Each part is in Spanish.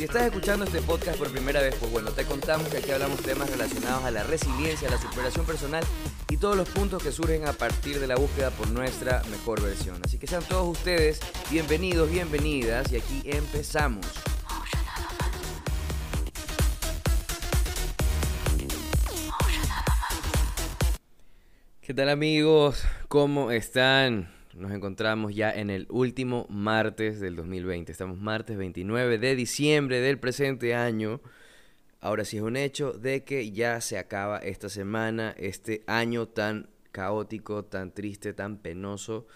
Si estás escuchando este podcast por primera vez, pues bueno, te contamos que aquí hablamos temas relacionados a la resiliencia, a la superación personal y todos los puntos que surgen a partir de la búsqueda por nuestra mejor versión. Así que sean todos ustedes bienvenidos, bienvenidas y aquí empezamos. ¿Qué tal amigos? ¿Cómo están? Nos encontramos ya en el último martes del 2020. Estamos martes 29 de diciembre del presente año. Ahora sí es un hecho de que ya se acaba esta semana, este año tan caótico, tan triste, tan penoso,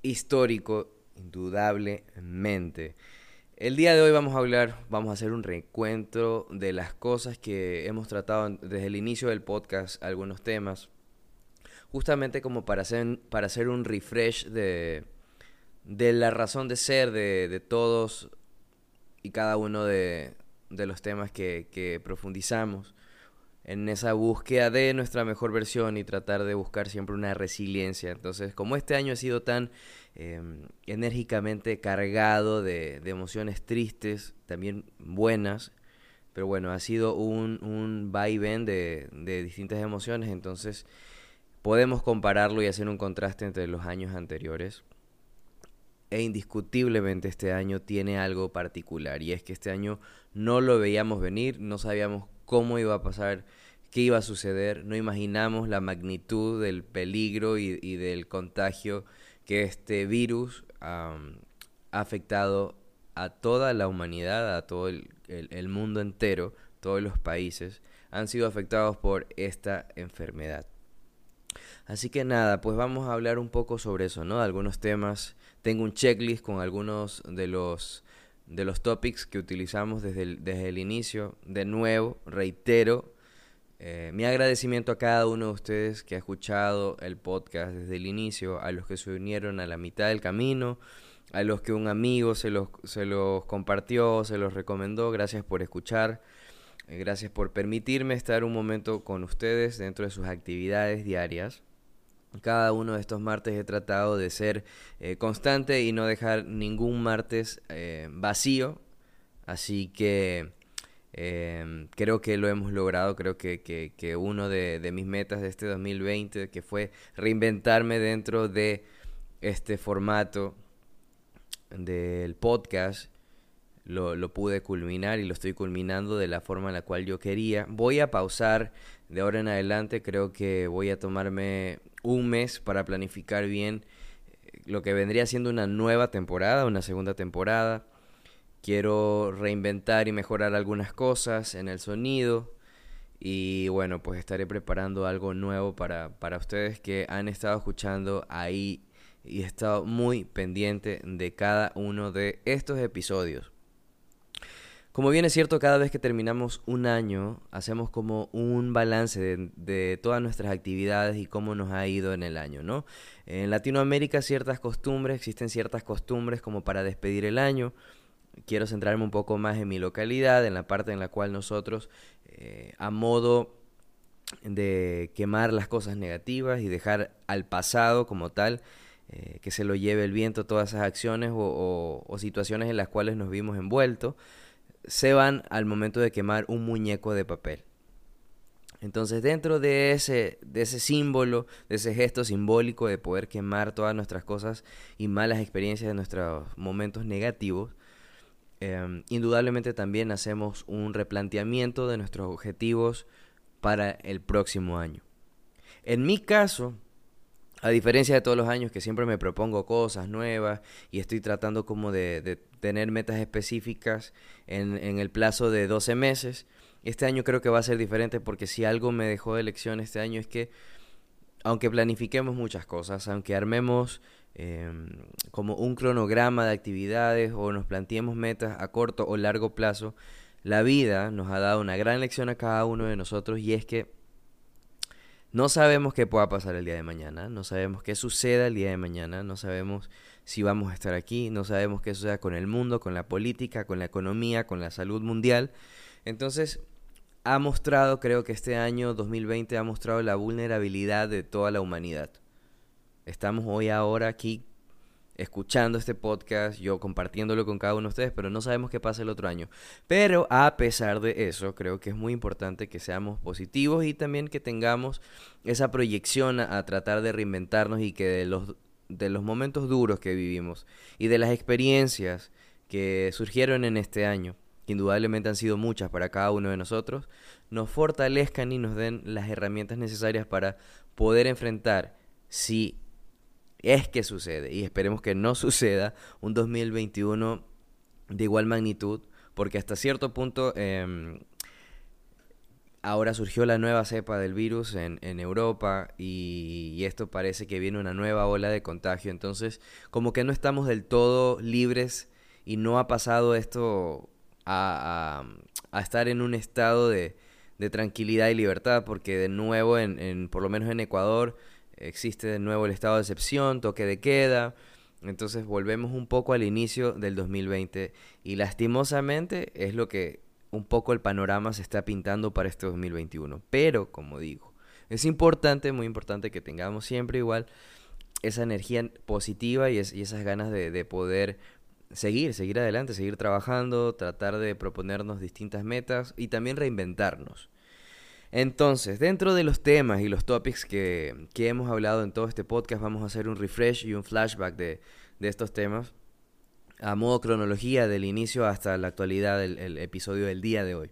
histórico, indudablemente. El día de hoy vamos a hablar, vamos a hacer un recuento de las cosas que hemos tratado desde el inicio del podcast, algunos temas justamente como para hacer, para hacer un refresh de, de la razón de ser de, todos y cada uno de, los temas que, profundizamos en esa búsqueda de nuestra mejor versión y tratar de buscar siempre una resiliencia. Entonces, como este año ha sido tan em, enérgicamente cargado de, emociones tristes, también buenas, pero bueno, ha sido un, un vaivén de, de distintas emociones, entonces podemos compararlo y hacer un contraste entre los años anteriores. E indiscutiblemente este año tiene algo particular y es que este año no lo veíamos venir, no sabíamos cómo iba a pasar, qué iba a suceder, no imaginamos la magnitud del peligro y, del contagio que este virus ha afectado a toda la humanidad, a todo el mundo entero, todos los países han sido afectados por esta enfermedad. Así que nada, pues vamos a hablar un poco sobre eso, ¿no? Algunos temas. Tengo un checklist con algunos de los de los topics que utilizamos desde el, desde el inicio. De nuevo, reitero eh, mi agradecimiento a cada uno de ustedes que ha escuchado el podcast desde el inicio, a los que se unieron a la mitad del camino, a los que un amigo se los, se los compartió, se los recomendó. Gracias por escuchar. Eh, gracias por permitirme estar un momento con ustedes dentro de sus actividades diarias. Cada uno de estos martes he tratado de ser eh, constante y no dejar ningún martes eh, vacío. Así que em, creo que lo hemos logrado. Creo que, que, uno de, de, mis metas de este 2020, que fue reinventarme dentro de este formato del podcast, lo, pude culminar y lo estoy culminando de la forma en la cual yo quería. Voy a pausar de ahora en adelante, creo que voy a tomarme un mes para planificar bien eh, lo que vendría siendo una nueva temporada, una segunda temporada. Quiero reinventar y mejorar algunas cosas en el sonido. Y bueno, pues estaré preparando algo nuevo para, para ustedes que han estado escuchando ahí y he estado muy pendiente de cada uno de estos episodios. Como bien es cierto, cada vez que terminamos un año, hacemos como un balance de, todas nuestras actividades y cómo nos ha ido en el año, ¿no? En Latinoamérica ciertas costumbres, existen ciertas costumbres como para despedir el año. Quiero centrarme un poco más en mi localidad, en la parte en la cual nosotros, eh, a modo de quemar las cosas negativas y dejar al pasado como tal, eh, que se lo lleve el viento todas esas acciones o situaciones en las cuales nos vimos envueltos se van al momento de quemar un muñeco de papel. Entonces dentro de ese, de ese símbolo, de ese gesto simbólico de poder quemar todas nuestras cosas y malas experiencias de nuestros momentos negativos, em, indudablemente también hacemos un replanteamiento de nuestros objetivos para el próximo año. En mi caso, a diferencia de todos los años que siempre me propongo cosas nuevas y estoy tratando como de, tener metas específicas en, el plazo de 12 meses, este año creo que va a ser diferente porque si algo me dejó de lección este año es que aunque planifiquemos muchas cosas, aunque armemos em, como un cronograma de actividades o nos planteemos metas a corto o largo plazo, la vida nos ha dado una gran lección a cada uno de nosotros y es que No sabemos qué pueda pasar el día de mañana, no sabemos qué suceda el día de mañana, no sabemos si vamos a estar aquí, no sabemos qué suceda con el mundo, con la política, con la economía, con la salud mundial. Entonces, ha mostrado, creo que este año 2020 ha mostrado la vulnerabilidad de toda la humanidad. Estamos hoy ahora aquí escuchando este podcast, yo compartiéndolo con cada uno de ustedes, pero no sabemos qué pasa el otro año. Pero a pesar de eso, creo que es muy importante que seamos positivos y también que tengamos esa proyección a, tratar de reinventarnos y que de los, de los momentos duros que vivimos y de las experiencias que surgieron en este año, que indudablemente han sido muchas para cada uno de nosotros, nos fortalezcan y nos den las herramientas necesarias para poder enfrentar si es que sucede, y esperemos que no suceda, un 2021 de igual magnitud, porque hasta cierto punto em, ahora surgió la nueva cepa del virus en, Europa y, esto parece que viene una nueva ola de contagio, entonces como que no estamos del todo libres y no ha pasado esto a, estar en un estado de, tranquilidad y libertad, porque de nuevo, en, por lo menos en Ecuador, existe de nuevo el estado de excepción, toque de queda. Entonces volvemos un poco al inicio del 2020 y lastimosamente es lo que un poco el panorama se está pintando para este 2021. Pero, como digo, es importante, muy importante que tengamos siempre igual esa energía positiva y, esas ganas de, poder seguir, seguir adelante, seguir trabajando, tratar de proponernos distintas metas y también reinventarnos. Entonces, dentro de los temas y los topics que, hemos hablado en todo este podcast, vamos a hacer un refresh y un flashback de, estos temas a modo cronología del inicio hasta la actualidad del episodio del día de hoy.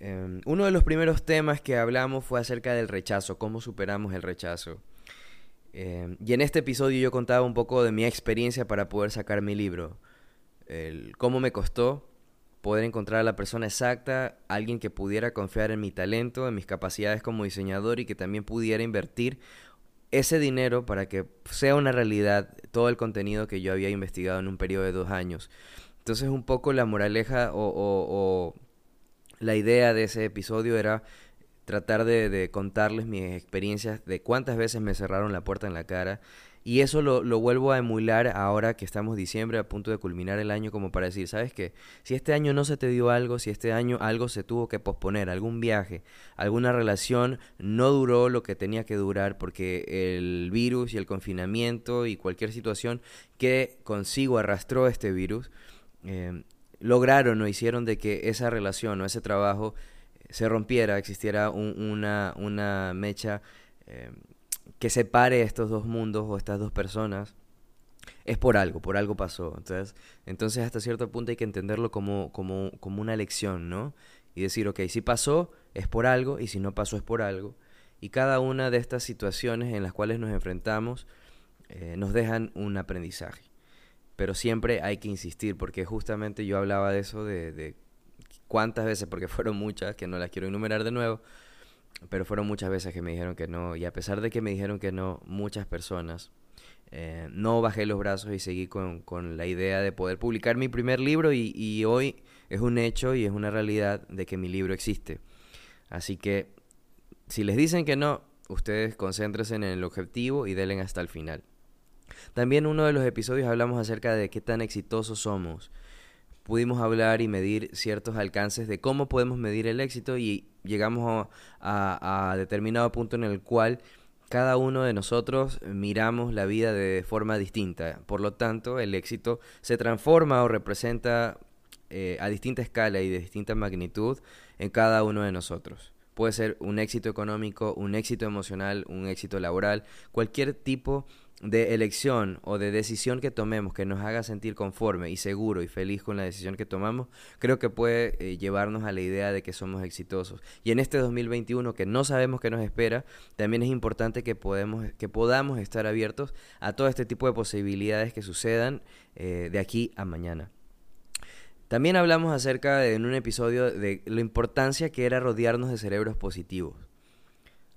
Em, uno de los primeros temas que hablamos fue acerca del rechazo, cómo superamos el rechazo. Em, y en este episodio yo contaba un poco de mi experiencia para poder sacar mi libro, el cómo me costó poder encontrar a la persona exacta, alguien que pudiera confiar en mi talento, en mis capacidades como diseñador y que también pudiera invertir ese dinero para que sea una realidad todo el contenido que yo había investigado en un periodo de dos años. Entonces un poco la moraleja o, la idea de ese episodio era tratar de, de, contarles mis experiencias de cuántas veces me cerraron la puerta en la cara y eso lo, lo, vuelvo a emular ahora que estamos diciembre a punto de culminar el año como para decir, ¿sabes qué? Si este año no se te dio algo, si este año algo se tuvo que posponer, algún viaje, alguna relación no duró lo que tenía que durar porque el virus y el confinamiento y cualquier situación que consigo arrastró este virus, eh, lograron o hicieron de que esa relación o ese trabajo se rompiera, existiera una, una mecha eh, que separe estos dos mundos o estas dos personas es por algo, por algo pasó. Entonces, entonces hasta cierto punto hay que entenderlo como, como, como una lección, ¿no? Y decir, ok, si pasó es por algo y si no pasó es por algo. Y cada una de estas situaciones en las cuales nos enfrentamos eh, nos dejan un aprendizaje. Pero siempre hay que insistir, porque justamente yo hablaba de eso, de, de cuántas veces, porque fueron muchas, que no las quiero enumerar de nuevo, pero fueron muchas veces que me dijeron que no, y a pesar de que me dijeron que no, muchas personas, eh, no bajé los brazos y seguí con, con, la idea de poder publicar mi primer libro y, hoy es un hecho y es una realidad de que mi libro existe. Así que si les dicen que no, ustedes concéntrense en el objetivo y denle hasta el final. También uno de los episodios hablamos acerca de qué tan exitosos somos pudimos hablar y medir ciertos alcances de cómo podemos medir el éxito y llegamos a, determinado punto en el cual cada uno de nosotros miramos la vida de forma distinta. Por lo tanto, el éxito se transforma o representa eh, a distinta escala y de distinta magnitud en cada uno de nosotros. Puede ser un éxito económico, un éxito emocional, un éxito laboral, cualquier tipo de elección o de decisión que tomemos que nos haga sentir conforme y seguro y feliz con la decisión que tomamos, creo que puede eh, llevarnos a la idea de que somos exitosos. Y en este 2021 que no sabemos qué nos espera, también es importante que, podemos, que podamos estar abiertos a todo este tipo de posibilidades que sucedan eh, de aquí a mañana. También hablamos acerca de, en un episodio de la importancia que era rodearnos de cerebros positivos.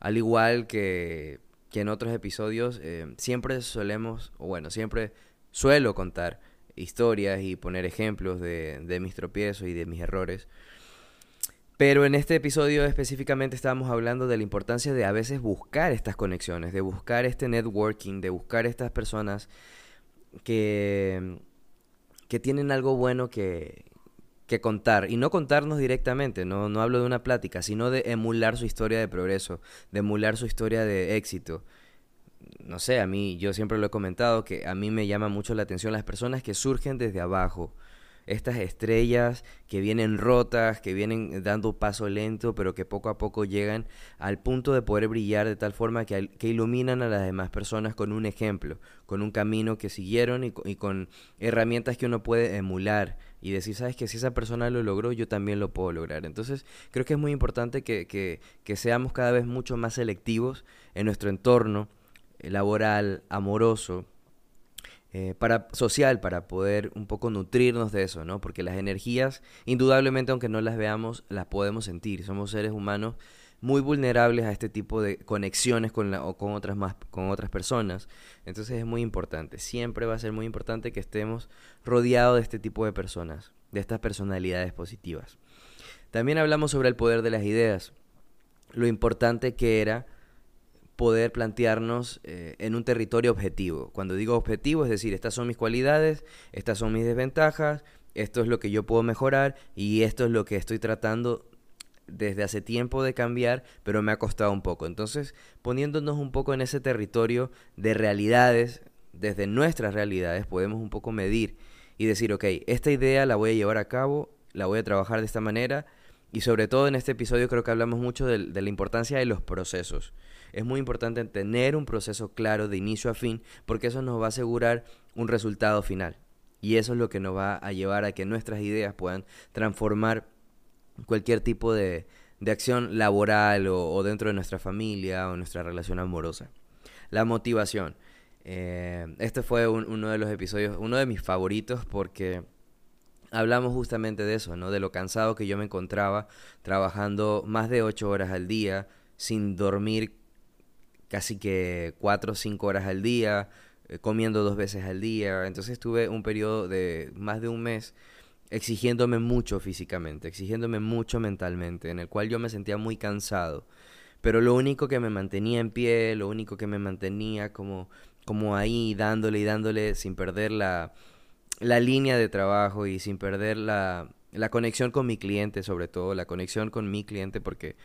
Al igual que que en otros episodios eh, siempre solemos, o bueno, siempre suelo contar historias y poner ejemplos de, mis tropiezos y de mis errores. Pero en este episodio específicamente estábamos hablando de la importancia de a veces buscar estas conexiones, de buscar este networking, de buscar estas personas que, que tienen algo bueno que, que contar. Y no contarnos directamente, no, no hablo de una plática, sino de emular su historia de progreso, de emular su historia de éxito. No sé, a mí, yo siempre lo he comentado, que a mí me llama mucho la atención las personas que surgen desde abajo, estas estrellas que vienen rotas, que vienen dando paso lento, pero que poco a poco llegan al punto de poder brillar de tal forma que, que iluminan a las demás personas con un ejemplo, con un camino que siguieron y, con herramientas que uno puede emular y decir, sabes que si esa persona lo logró, yo también lo puedo lograr. Entonces, creo que es muy importante que, que, que seamos cada vez mucho más selectivos en nuestro entorno eh, laboral, amoroso, eh, para social, para poder un poco nutrirnos de eso, ¿no? Porque las energías, indudablemente, aunque no las veamos, las podemos sentir. Somos seres humanos muy vulnerables a este tipo de conexiones con, la, o con, otras más, con otras personas. Entonces es muy importante, siempre va a ser muy importante que estemos rodeados de este tipo de personas, de estas personalidades positivas. También hablamos sobre el poder de las ideas, lo importante que era poder plantearnos eh, en un territorio objetivo. Cuando digo objetivo, es decir, estas son mis cualidades, estas son mis desventajas, esto es lo que yo puedo mejorar y esto es lo que estoy tratando desde hace tiempo de cambiar, pero me ha costado un poco. Entonces, poniéndonos un poco en ese territorio de realidades, desde nuestras realidades, podemos un poco medir y decir, ok, esta idea la voy a llevar a cabo, la voy a trabajar de esta manera, y sobre todo en este episodio creo que hablamos mucho de, de la importancia de los procesos es muy importante tener un proceso claro de inicio a fin, porque eso nos va a asegurar un resultado final. Y eso es lo que nos va a llevar a que nuestras ideas puedan transformar cualquier tipo de, acción laboral o, dentro de nuestra familia o nuestra relación amorosa. La motivación. Eh, este fue uno de los episodios, uno de mis favoritos porque hablamos justamente de eso, ¿no? De lo cansado que yo me encontraba trabajando más de ocho horas al día, sin dormir casi que cuatro o cinco horas al día, eh, comiendo dos veces al día. Entonces tuve un periodo de más de un mes exigiéndome mucho físicamente, exigiéndome mucho mentalmente, en el cual yo me sentía muy cansado. Pero lo único que me mantenía en pie, lo único que me mantenía como, como ahí, dándole y dándole sin perder la, la línea de trabajo y sin perder la, la conexión con mi cliente, sobre todo la conexión con mi cliente, porque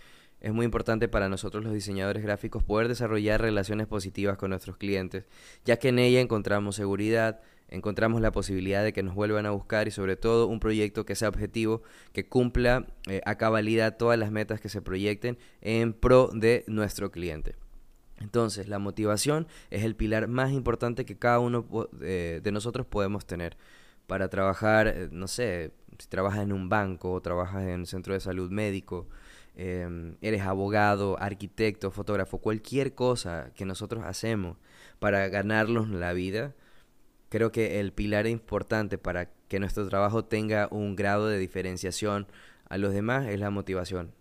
es muy importante para nosotros los diseñadores gráficos poder desarrollar relaciones positivas con nuestros clientes, ya que en ella encontramos seguridad, encontramos la posibilidad de que nos vuelvan a buscar y sobre todo un proyecto que sea objetivo, que cumpla eh, a cabalidad todas las metas que se proyecten en pro de nuestro cliente. Entonces, la motivación es el pilar más importante que cada uno eh, de nosotros podemos tener para trabajar, eh, no sé, si trabajas en un banco o trabajas en un centro de salud médico, Em, eres abogado, arquitecto, fotógrafo, cualquier cosa que nosotros hacemos para ganarnos la vida, creo que el pilar importante para que nuestro trabajo tenga un grado de diferenciación a los demás es la motivación.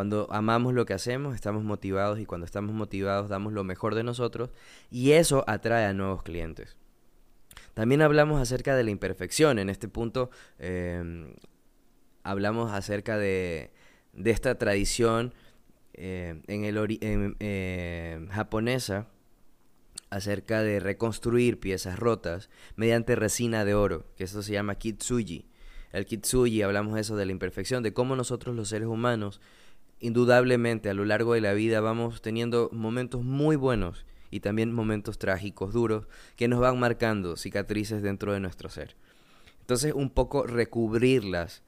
Cuando amamos lo que hacemos, estamos motivados y cuando estamos motivados damos lo mejor de nosotros y eso atrae a nuevos clientes. También hablamos acerca de la imperfección. En este punto em, hablamos acerca de, esta tradición eh, en el eh, japonesa acerca de reconstruir piezas rotas mediante resina de oro, que eso se llama kitsuji. El kitsuji, hablamos eso de la imperfección, de cómo nosotros los seres humanos, indudablemente a lo largo de la vida vamos teniendo momentos muy buenos y también momentos trágicos, duros, que nos van marcando cicatrices dentro de nuestro ser. Entonces, un poco recubrirlas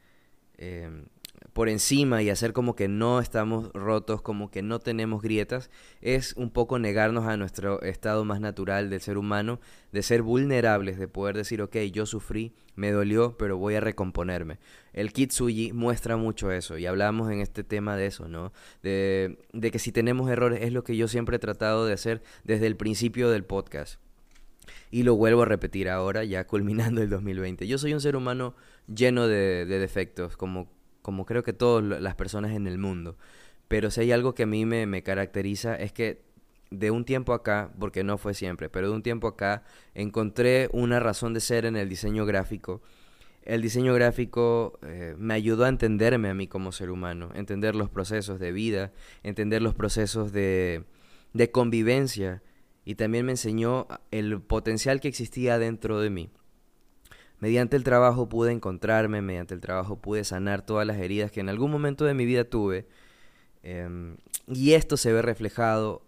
eh, por encima y hacer como que no estamos rotos, como que no tenemos grietas, es un poco negarnos a nuestro estado más natural del ser humano, de ser vulnerables, de poder decir, ok, yo sufrí, me dolió, pero voy a recomponerme. El Kitsuji muestra mucho eso y hablamos en este tema de eso, ¿no? De, de que si tenemos errores es lo que yo siempre he tratado de hacer desde el principio del podcast. Y lo vuelvo a repetir ahora, ya culminando el 2020. Yo soy un ser humano lleno de, de defectos, como como creo que todas las personas en el mundo. Pero si hay algo que a mí me, caracteriza es que de un tiempo acá, porque no fue siempre, pero de un tiempo acá encontré una razón de ser en el diseño gráfico el diseño gráfico eh, me ayudó a entenderme a mí como ser humano, entender los procesos de vida, entender los procesos de, de convivencia y también me enseñó el potencial que existía dentro de mí. Mediante el trabajo pude encontrarme, mediante el trabajo pude sanar todas las heridas que en algún momento de mi vida tuve. Em, y esto se ve reflejado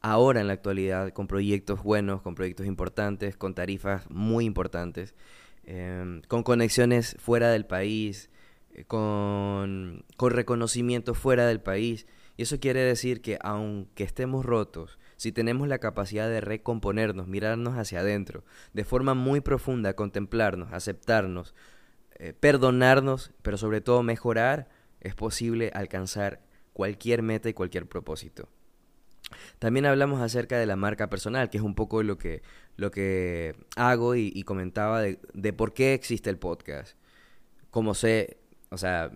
ahora en la actualidad con proyectos buenos, con proyectos importantes, con tarifas muy importantes. Em, con conexiones fuera del país, eh, con, con reconocimiento fuera del país. Y eso quiere decir que aunque estemos rotos, si tenemos la capacidad de recomponernos, mirarnos hacia adentro, de forma muy profunda, contemplarnos, aceptarnos, eh, perdonarnos, pero sobre todo mejorar, es posible alcanzar cualquier meta y cualquier propósito. También hablamos acerca de la marca personal, que es un poco lo que, lo que hago y, comentaba de, de, por qué existe el podcast. Como sé, o sea,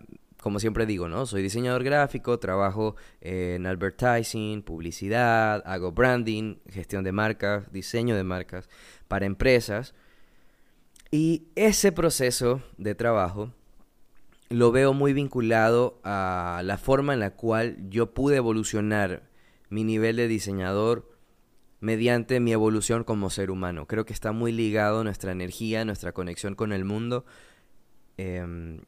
como siempre digo, ¿no? Soy diseñador gráfico, trabajo en advertising, publicidad, hago branding, gestión de marcas, diseño de marcas para empresas. Y ese proceso de trabajo lo veo muy vinculado a la forma en la cual yo pude evolucionar mi nivel de diseñador mediante mi evolución como ser humano. Creo que está muy ligado nuestra energía, nuestra conexión con el mundo. Em,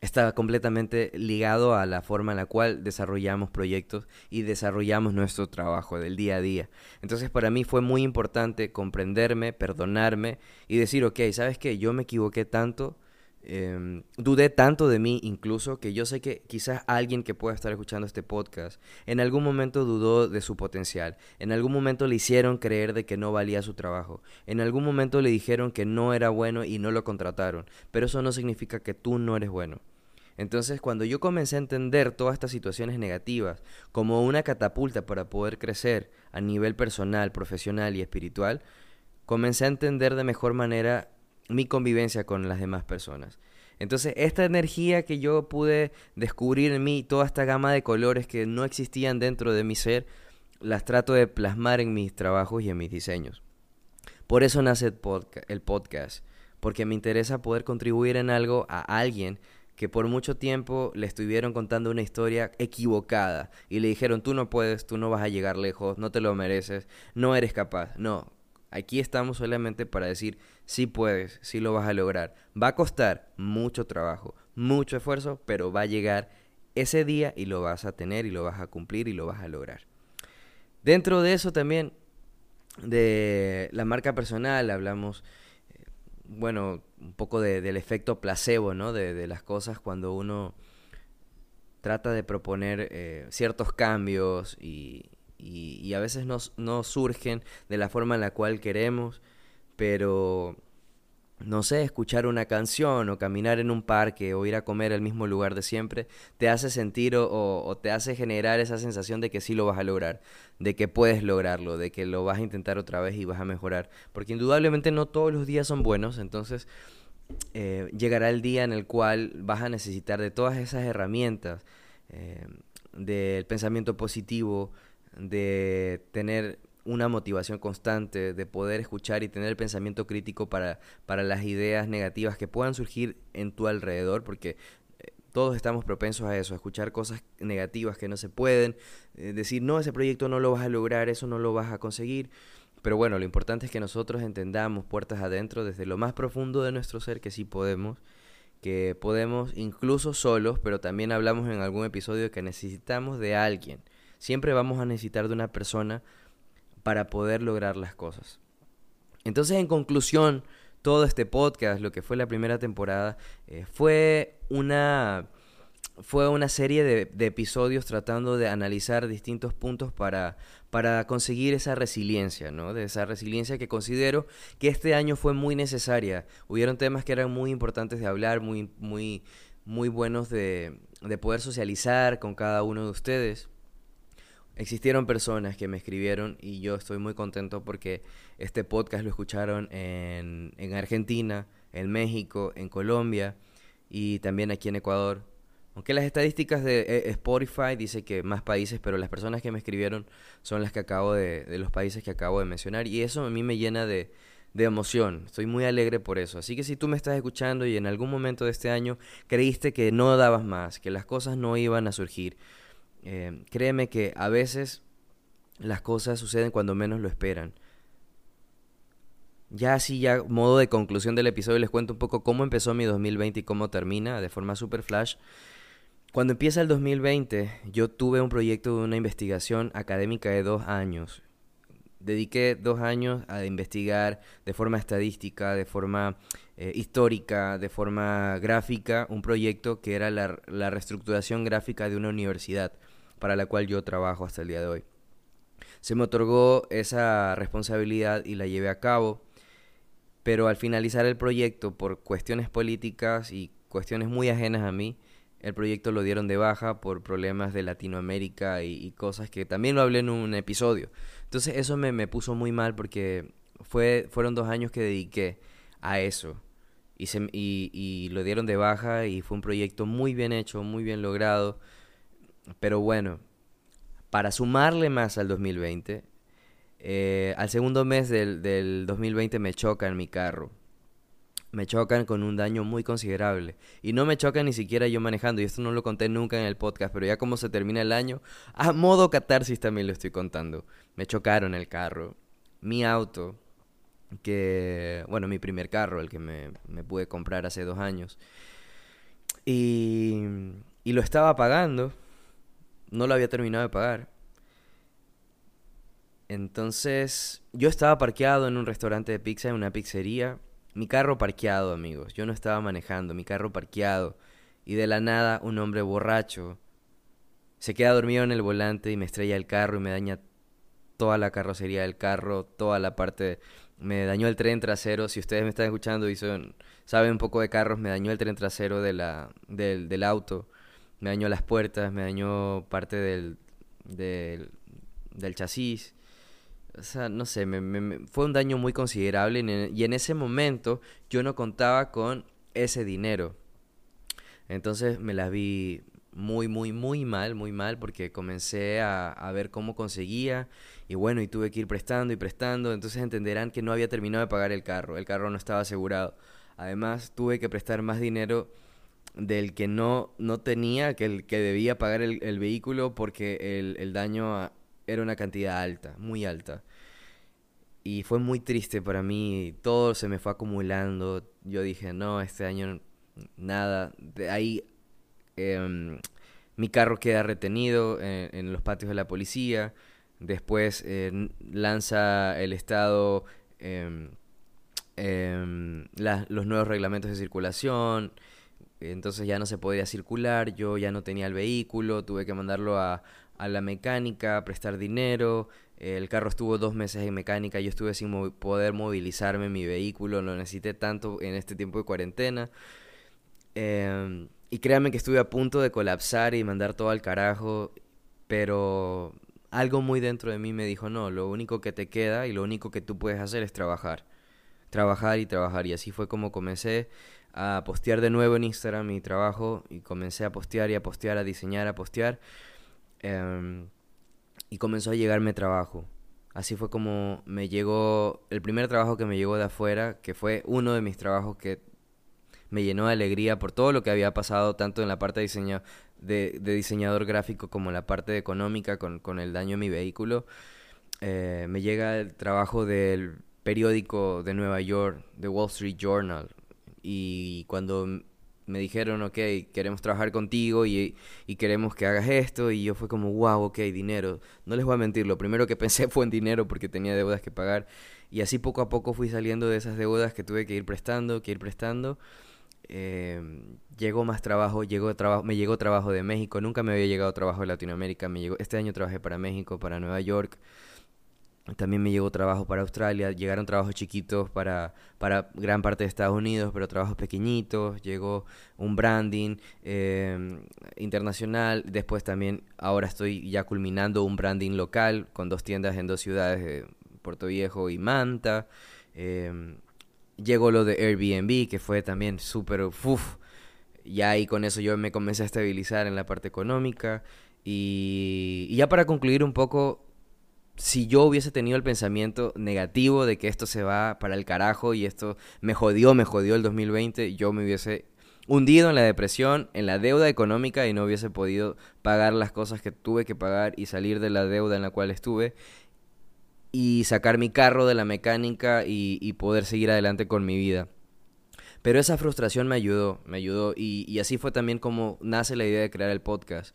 está completamente ligado a la forma en la cual desarrollamos proyectos y desarrollamos nuestro trabajo del día a día. Entonces para mí fue muy importante comprenderme, perdonarme y decir, ok, ¿sabes qué? Yo me equivoqué tanto Em, dudé tanto de mí incluso que yo sé que quizás alguien que pueda estar escuchando este podcast en algún momento dudó de su potencial, en algún momento le hicieron creer de que no valía su trabajo, en algún momento le dijeron que no era bueno y no lo contrataron, pero eso no significa que tú no eres bueno. Entonces cuando yo comencé a entender todas estas situaciones negativas como una catapulta para poder crecer a nivel personal, profesional y espiritual, comencé a entender de mejor manera mi convivencia con las demás personas. Entonces, esta energía que yo pude descubrir en mí, toda esta gama de colores que no existían dentro de mi ser, las trato de plasmar en mis trabajos y en mis diseños. Por eso nace el, podcast, porque me interesa poder contribuir en algo a alguien que por mucho tiempo le estuvieron contando una historia equivocada y le dijeron, tú no puedes, tú no vas a llegar lejos, no te lo mereces, no eres capaz. No, Aquí estamos solamente para decir, sí puedes, sí lo vas a lograr. Va a costar mucho trabajo, mucho esfuerzo, pero va a llegar ese día y lo vas a tener y lo vas a cumplir y lo vas a lograr. Dentro de eso también, de la marca personal, hablamos, eh, bueno, un poco del efecto placebo, ¿no? De, las cosas cuando uno trata de proponer eh, ciertos cambios y, y, a veces no, surgen de la forma en la cual queremos, pero no sé, escuchar una canción o caminar en un parque o ir a comer al mismo lugar de siempre, te hace sentir o, o, te hace generar esa sensación de que sí lo vas a lograr, de que puedes lograrlo, de que lo vas a intentar otra vez y vas a mejorar. Porque indudablemente no todos los días son buenos, entonces eh, llegará el día en el cual vas a necesitar de todas esas herramientas, eh, del pensamiento positivo, de tener una motivación constante, de poder escuchar y tener el pensamiento crítico para, para las ideas negativas que puedan surgir en tu alrededor, porque eh, todos estamos propensos a eso, a escuchar cosas negativas que no se pueden, eh, decir, no, ese proyecto no lo vas a lograr, eso no lo vas a conseguir. Pero bueno, lo importante es que nosotros entendamos puertas adentro desde lo más profundo de nuestro ser que sí podemos, que podemos incluso solos, pero también hablamos en algún episodio que necesitamos de alguien Siempre vamos a necesitar de una persona para poder lograr las cosas. Entonces, en conclusión, todo este podcast, lo que fue la primera temporada, eh, fue una fue una serie de, episodios tratando de analizar distintos puntos para, para conseguir esa resiliencia, ¿no? De esa resiliencia que considero que este año fue muy necesaria. Hubieron temas que eran muy importantes de hablar, muy, muy, muy buenos de, de poder socializar con cada uno de ustedes existieron personas que me escribieron y yo estoy muy contento porque este podcast lo escucharon en, en Argentina, en México, en Colombia y también aquí en Ecuador. Aunque las estadísticas de eh, Spotify dice que más países, pero las personas que me escribieron son las que acabo de, de los países que acabo de mencionar y eso a mí me llena de, de emoción. Estoy muy alegre por eso. Así que si tú me estás escuchando y en algún momento de este año creíste que no dabas más, que las cosas no iban a surgir, eh, créeme que a veces las cosas suceden cuando menos lo esperan. Ya así, ya modo de conclusión del episodio, les cuento un poco cómo empezó mi 2020 y cómo termina de forma super flash. Cuando empieza el 2020, yo tuve un proyecto de una investigación académica de dos años. Dediqué dos años a investigar de forma estadística, de forma eh, histórica, de forma gráfica, un proyecto que era la reestructuración gráfica de una universidad para la cual yo trabajo hasta el día de hoy. Se me otorgó esa responsabilidad y la llevé a cabo pero al finalizar el proyecto por cuestiones políticas y cuestiones muy ajenas a mí, el proyecto lo dieron de baja por problemas de Latinoamérica y, cosas que también lo hablé en un episodio. Entonces eso me, puso muy mal porque fue, fueron dos años que dediqué a eso. Y, se, y, y lo dieron de baja y fue un proyecto muy bien hecho, muy bien logrado. Pero bueno, para sumarle más al 2020, eh, al segundo mes del, del 2020 me chocan mi carro. Me chocan con un daño muy considerable. Y no me chocan ni siquiera yo manejando. Y esto no lo conté nunca en el podcast. Pero ya como se termina el año, a modo catarsis también lo estoy contando. Me chocaron el carro. Mi auto. Que, bueno, mi primer carro, el que me, me pude comprar hace dos años. Y, y lo estaba pagando. No lo había terminado de pagar. Entonces, yo estaba parqueado en un restaurante de pizza, en una pizzería. Mi carro parqueado, amigos. Yo no estaba manejando, mi carro parqueado. Y de la nada, un hombre borracho se queda dormido en el volante y me estrella el carro y me daña toda la carrocería del carro, toda la parte... Me dañó el tren trasero. Si ustedes me están escuchando y son, saben un poco de carros, me dañó el tren trasero de la, del, del auto. Me dañó las puertas, me dañó parte del, del, chasis o sea, no sé, me, fue un daño muy considerable y en ese momento yo no contaba con ese dinero. Entonces me la vi muy, muy, muy mal, muy mal, porque comencé a, a, ver cómo conseguía y bueno, y tuve que ir prestando y prestando, entonces entenderán que no había terminado de pagar el carro, el carro no estaba asegurado. Además, tuve que prestar más dinero del que no, no tenía, que el que debía pagar el, el vehículo porque el, el daño era una cantidad alta, muy alta. Y fue muy triste para mí, todo se me fue acumulando. Yo dije, no, este año nada. De ahí em, mi carro queda retenido en, los patios de la policía. Después eh, lanza el Estado em, em, los nuevos reglamentos de circulación. Entonces ya no se podía circular, yo ya no tenía el vehículo, tuve que mandarlo a, a la mecánica, prestar dinero. El carro estuvo dos meses en mecánica, yo estuve sin poder movilizarme mi vehículo, lo necesité tanto en este tiempo de cuarentena. Em, y créanme que estuve a punto de colapsar y mandar todo al carajo, pero algo muy dentro de mí me dijo, no, lo único que te queda y lo único que tú puedes hacer es trabajar. Trabajar y trabajar. Y así fue como comencé a postear de nuevo en Instagram mi trabajo y comencé a postear y a postear, a diseñar, a postear. Em, y comenzó a llegarme trabajo. Así fue como me llegó el primer trabajo que me llegó de afuera, que fue uno de mis trabajos que me llenó de alegría por todo lo que había pasado, tanto en la parte de, diseño, de, diseñador gráfico como en la parte económica con, con el daño en mi vehículo. Eh, me llega el trabajo del periódico de Nueva York, The Wall Street Journal. Y cuando me dijeron, ok, queremos trabajar contigo y, queremos que hagas esto. Y yo fue como, wow, ok, dinero. No les voy a mentir, lo primero que pensé fue en dinero porque tenía deudas que pagar. Y así poco a poco fui saliendo de esas deudas que tuve que ir prestando, que ir prestando. Em, llegó más trabajo, llegó trabajo, me llegó trabajo de México, nunca me había llegado trabajo de Latinoamérica, me llegó, este año trabajé para México, para Nueva York, también me llegó trabajo para Australia, llegaron trabajos chiquitos para, para gran parte de Estados Unidos, pero trabajos pequeñitos, llegó un branding em, internacional, después también ahora estoy ya culminando un branding local con dos tiendas en dos ciudades, de Puerto Viejo y Manta. Em, llegó lo de Airbnb, que fue también súper, ya ahí con eso yo me comencé a estabilizar en la parte económica. y ya para concluir un poco si yo hubiese tenido el pensamiento negativo de que esto se va para el carajo y esto me jodió, me jodió el 2020, yo me hubiese hundido en la depresión, en la deuda económica y no hubiese podido pagar las cosas que tuve que pagar y salir de la deuda en la cual estuve y sacar mi carro de la mecánica y, poder seguir adelante con mi vida. Pero esa frustración me ayudó, me ayudó y, y así fue también como nace la idea de crear el podcast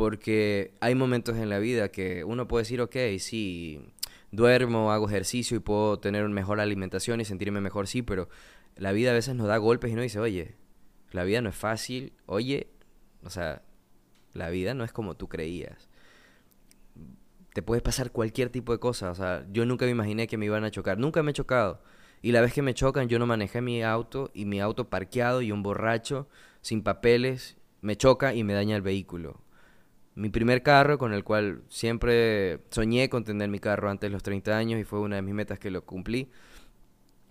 porque hay momentos en la vida que uno puede decir, ok, sí, duermo, hago ejercicio y puedo tener una mejor alimentación y sentirme mejor, sí, pero la vida a veces nos da golpes y uno dice, oye, la vida no es fácil, oye, o sea, la vida no es como tú creías. Te puede pasar cualquier tipo de cosa, o sea, yo nunca me imaginé que me iban a chocar, nunca me he chocado. Y la vez que me chocan, yo no manejé mi auto y mi auto parqueado y un borracho sin papeles me choca y me daña el vehículo mi primer carro con el cual siempre soñé con tener mi carro antes de los 30 años y fue una de mis metas que lo cumplí.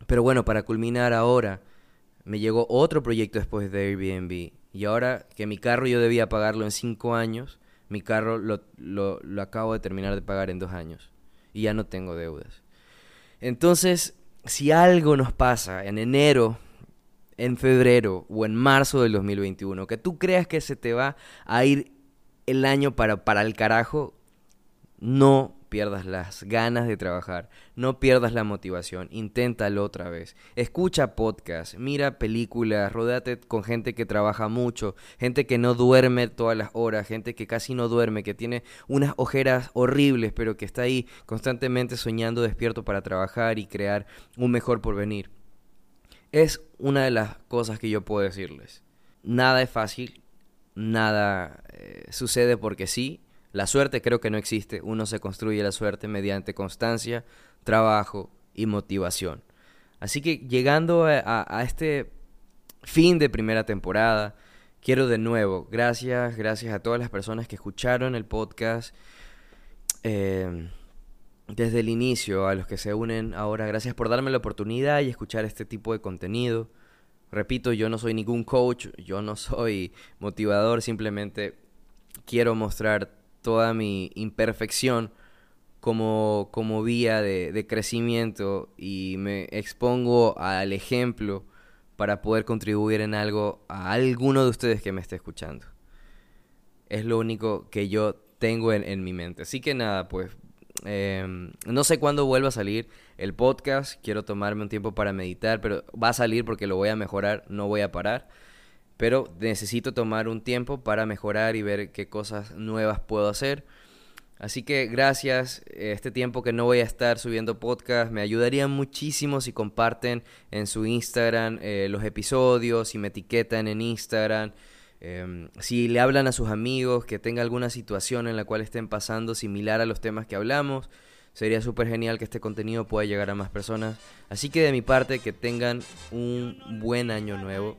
Pero bueno, para culminar ahora, me llegó otro proyecto después de Airbnb. Y ahora que mi carro yo debía pagarlo en 5 años, mi carro lo, lo, acabo de terminar de pagar en 2 años. Y ya no tengo deudas. Entonces, si algo nos pasa en enero en febrero o en marzo del 2021, que tú creas que se te va a ir el año para, para el carajo, no pierdas las ganas de trabajar, no pierdas la motivación, inténtalo otra vez. Escucha podcast, mira películas, rodate con gente que trabaja mucho, gente que no duerme todas las horas, gente que casi no duerme, que tiene unas ojeras horribles, pero que está ahí constantemente soñando despierto para trabajar y crear un mejor porvenir. Es una de las cosas que yo puedo decirles. Nada es fácil, nada eh, sucede porque sí. La suerte creo que no existe. Uno se construye la suerte mediante constancia, trabajo y motivación. Así que llegando a, este fin de primera temporada, quiero de nuevo, gracias, gracias a todas las personas que escucharon el podcast eh, desde el inicio, a los que se unen ahora, gracias por darme la oportunidad y escuchar este tipo de contenido. Repito, yo no soy ningún coach, yo no soy motivador, simplemente quiero mostrar toda mi imperfección como, como vía de, crecimiento y me expongo al ejemplo para poder contribuir en algo a alguno de ustedes que me esté escuchando. Es lo único que yo tengo en, en mi mente. Así que nada, pues Em, no sé cuándo vuelva a salir el podcast. Quiero tomarme un tiempo para meditar, pero va a salir porque lo voy a mejorar, no voy a parar. Pero necesito tomar un tiempo para mejorar y ver qué cosas nuevas puedo hacer. Así que gracias, este tiempo que no voy a estar subiendo podcast, me ayudaría muchísimo si comparten en su Instagram eh, los episodios, si me etiquetan en Instagram. Em, si le hablan a sus amigos que tenga alguna situación en la cual estén pasando similar a los temas que hablamos, sería súper genial que este contenido pueda llegar a más personas. Así que de mi parte, que tengan un buen año nuevo,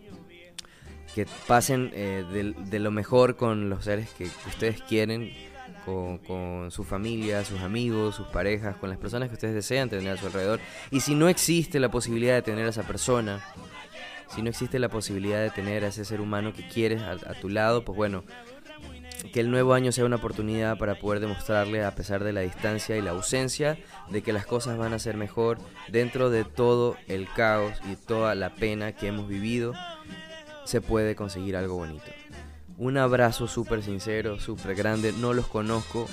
que pasen eh, de, lo mejor con los seres que, ustedes quieren, con, con, su familia, sus amigos, sus parejas, con las personas que ustedes desean tener a su alrededor. Y si no existe la posibilidad de tener a esa persona, si no existe la posibilidad de tener a ese ser humano que quieres a, tu lado, pues bueno, que el nuevo año sea una oportunidad para poder demostrarle, a pesar de la distancia y la ausencia, de que las cosas van a ser mejor dentro de todo el caos y toda la pena que hemos vivido, se puede conseguir algo bonito. Un abrazo súper sincero, súper grande, no los conozco,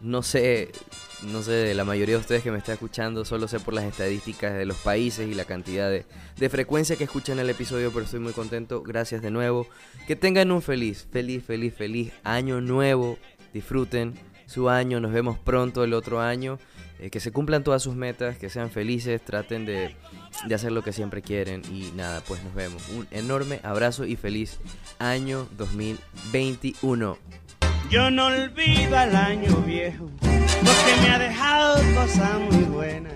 no sé no sé, de la mayoría de ustedes que me está escuchando, solo sé por las estadísticas de los países y la cantidad de, de, frecuencia que escuchan el episodio, pero estoy muy contento. Gracias de nuevo. Que tengan un feliz, feliz, feliz, feliz año nuevo. Disfruten su año, nos vemos pronto el otro año. Eh, que se cumplan todas sus metas, que sean felices, traten de, de hacer lo que siempre quieren. Y nada, pues nos vemos. Un enorme abrazo y feliz año 2021. Yo no olvido al año viejo, porque me ha dejado cosas muy buenas.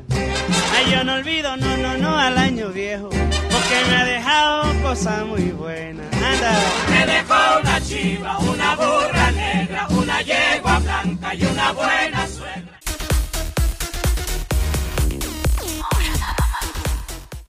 Ay, yo no olvido, no, no, no al año viejo, porque me ha dejado cosas muy buenas. Anda. Me dejó una chiva, una burra negra, una yegua blanca y una buena.